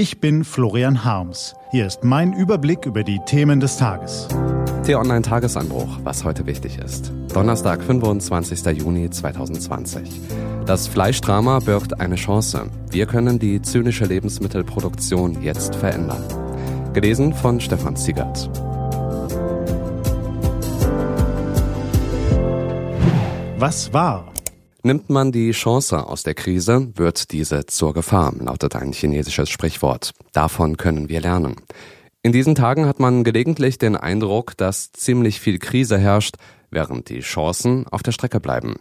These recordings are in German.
Ich bin Florian Harms. Hier ist mein Überblick über die Themen des Tages. T-Online Tagesanbruch, was heute wichtig ist. Donnerstag, 25. Juni 2020. Das Fleischdrama birgt eine Chance. Wir können die zynische Lebensmittelproduktion jetzt verändern. Gelesen von Stefan Ziegert. Was war? Nimmt man die Chance aus der Krise, wird diese zur Gefahr, lautet ein chinesisches Sprichwort. Davon können wir lernen. In diesen Tagen hat man gelegentlich den Eindruck, dass ziemlich viel Krise herrscht, während die Chancen auf der Strecke bleiben.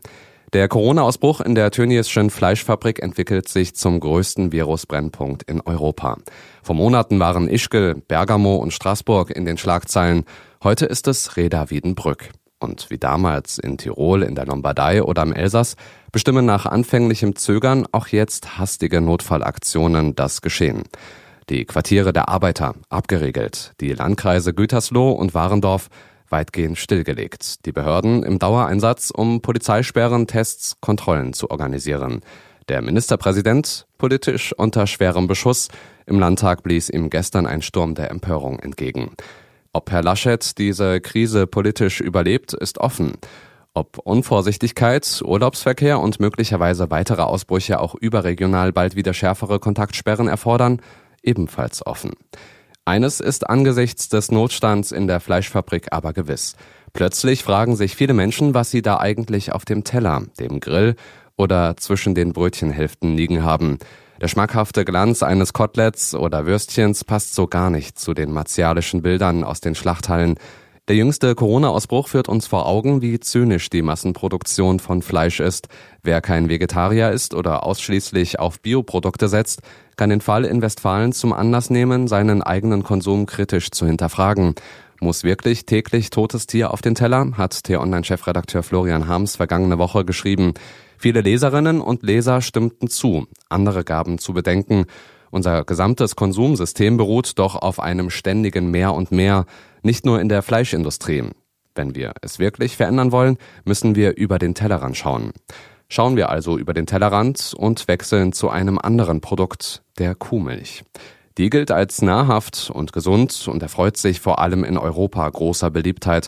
Der Corona-Ausbruch in der Tönniesschen Fleischfabrik entwickelt sich zum größten Virusbrennpunkt in Europa. Vor Monaten waren Ischgl, Bergamo und Straßburg in den Schlagzeilen. Heute ist es Reda Wiedenbrück. Und wie damals in Tirol, in der Lombardei oder im Elsass bestimmen nach anfänglichem Zögern auch jetzt hastige Notfallaktionen das Geschehen. Die Quartiere der Arbeiter abgeriegelt, die Landkreise Gütersloh und Warendorf weitgehend stillgelegt, die Behörden im Dauereinsatz, um Polizeisperren, Tests, Kontrollen zu organisieren. Der Ministerpräsident politisch unter schwerem Beschuss. Im Landtag blies ihm gestern ein Sturm der Empörung entgegen. Ob Herr Laschet diese Krise politisch überlebt, ist offen. Ob Unvorsichtigkeit, Urlaubsverkehr und möglicherweise weitere Ausbrüche auch überregional bald wieder schärfere Kontaktsperren erfordern, ebenfalls offen. Eines ist angesichts des Notstands in der Fleischfabrik aber gewiss. Plötzlich fragen sich viele Menschen, was sie da eigentlich auf dem Teller, dem Grill oder zwischen den Brötchenhälften liegen haben. Der schmackhafte Glanz eines Koteletts oder Würstchens passt so gar nicht zu den martialischen Bildern aus den Schlachthallen. Der jüngste Corona-Ausbruch führt uns vor Augen, wie zynisch die Massenproduktion von Fleisch ist. Wer kein Vegetarier ist oder ausschließlich auf Bioprodukte setzt, kann den Fall in Westfalen zum Anlass nehmen, seinen eigenen Konsum kritisch zu hinterfragen. Muss wirklich täglich totes Tier auf den Teller? hat T-Online-Chefredakteur Florian Harms vergangene Woche geschrieben. Viele Leserinnen und Leser stimmten zu, andere gaben zu bedenken, unser gesamtes Konsumsystem beruht doch auf einem ständigen Mehr und Mehr, nicht nur in der Fleischindustrie. Wenn wir es wirklich verändern wollen, müssen wir über den Tellerrand schauen. Schauen wir also über den Tellerrand und wechseln zu einem anderen Produkt, der Kuhmilch. Die gilt als nahrhaft und gesund und erfreut sich vor allem in Europa großer Beliebtheit.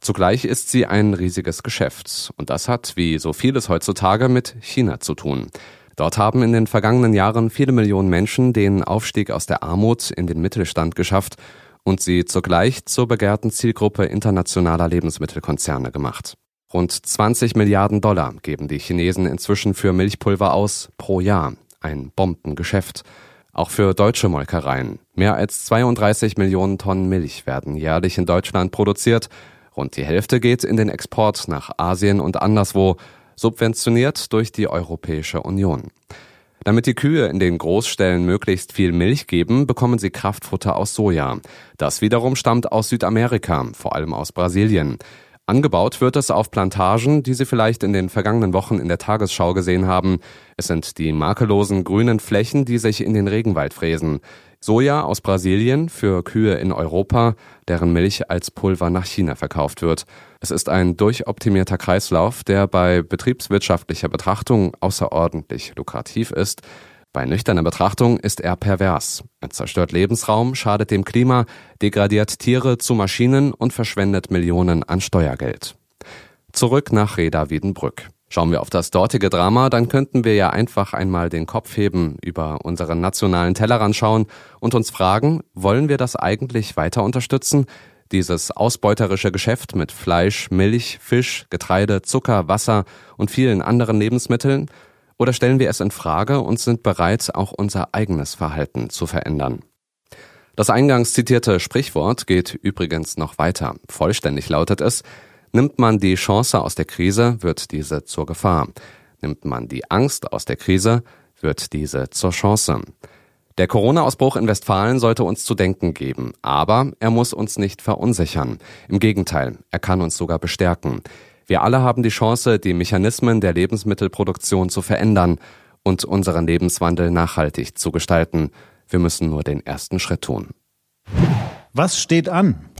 Zugleich ist sie ein riesiges Geschäft. Und das hat, wie so vieles heutzutage, mit China zu tun. Dort haben in den vergangenen Jahren viele Millionen Menschen den Aufstieg aus der Armut in den Mittelstand geschafft und sie zugleich zur begehrten Zielgruppe internationaler Lebensmittelkonzerne gemacht. Rund 20 Milliarden Dollar geben die Chinesen inzwischen für Milchpulver aus pro Jahr. Ein Bombengeschäft. Auch für deutsche Molkereien. Mehr als 32 Millionen Tonnen Milch werden jährlich in Deutschland produziert Rund die Hälfte geht in den Export nach Asien und anderswo, subventioniert durch die Europäische Union. Damit die Kühe in den Großstellen möglichst viel Milch geben, bekommen sie Kraftfutter aus Soja. Das wiederum stammt aus Südamerika, vor allem aus Brasilien. Angebaut wird es auf Plantagen, die Sie vielleicht in den vergangenen Wochen in der Tagesschau gesehen haben. Es sind die makellosen grünen Flächen, die sich in den Regenwald fräsen. Soja aus Brasilien für Kühe in Europa, deren Milch als Pulver nach China verkauft wird. Es ist ein durchoptimierter Kreislauf, der bei betriebswirtschaftlicher Betrachtung außerordentlich lukrativ ist. Bei nüchterner Betrachtung ist er pervers. Er zerstört Lebensraum, schadet dem Klima, degradiert Tiere zu Maschinen und verschwendet Millionen an Steuergeld. Zurück nach Reda Wiedenbrück. Schauen wir auf das dortige Drama, dann könnten wir ja einfach einmal den Kopf heben, über unseren nationalen Tellerrand schauen und uns fragen, wollen wir das eigentlich weiter unterstützen? Dieses ausbeuterische Geschäft mit Fleisch, Milch, Fisch, Getreide, Zucker, Wasser und vielen anderen Lebensmitteln? Oder stellen wir es in Frage und sind bereit, auch unser eigenes Verhalten zu verändern? Das eingangs zitierte Sprichwort geht übrigens noch weiter. Vollständig lautet es, Nimmt man die Chance aus der Krise, wird diese zur Gefahr. Nimmt man die Angst aus der Krise, wird diese zur Chance. Der Corona-Ausbruch in Westfalen sollte uns zu denken geben, aber er muss uns nicht verunsichern. Im Gegenteil, er kann uns sogar bestärken. Wir alle haben die Chance, die Mechanismen der Lebensmittelproduktion zu verändern und unseren Lebenswandel nachhaltig zu gestalten. Wir müssen nur den ersten Schritt tun. Was steht an?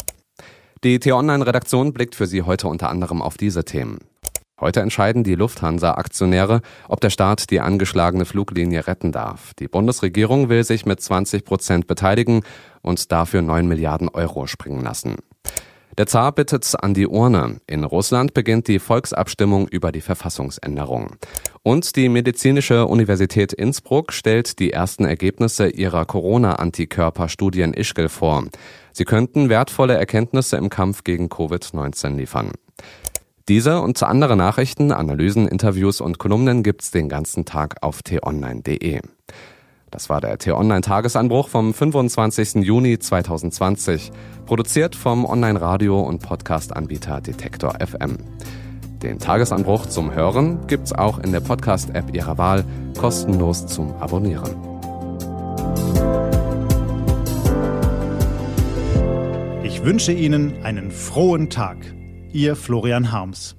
Die T-Online-Redaktion blickt für Sie heute unter anderem auf diese Themen. Heute entscheiden die Lufthansa-Aktionäre, ob der Staat die angeschlagene Fluglinie retten darf. Die Bundesregierung will sich mit 20 Prozent beteiligen und dafür 9 Milliarden Euro springen lassen. Der Zar bittet an die Urne. In Russland beginnt die Volksabstimmung über die Verfassungsänderung. Und die Medizinische Universität Innsbruck stellt die ersten Ergebnisse ihrer Corona-Antikörperstudie in Ischgl vor. Sie könnten wertvolle Erkenntnisse im Kampf gegen Covid-19 liefern. Diese und andere Nachrichten, Analysen, Interviews und Kolumnen gibt's den ganzen Tag auf t-online.de. Das war der T-Online-Tagesanbruch vom 25. Juni 2020, produziert vom Online-Radio- und Podcast-Anbieter Detektor FM. Den Tagesanbruch zum Hören gibt's auch in der Podcast-App Ihrer Wahl kostenlos zum Abonnieren. Ich wünsche Ihnen einen frohen Tag. Ihr Florian Harms.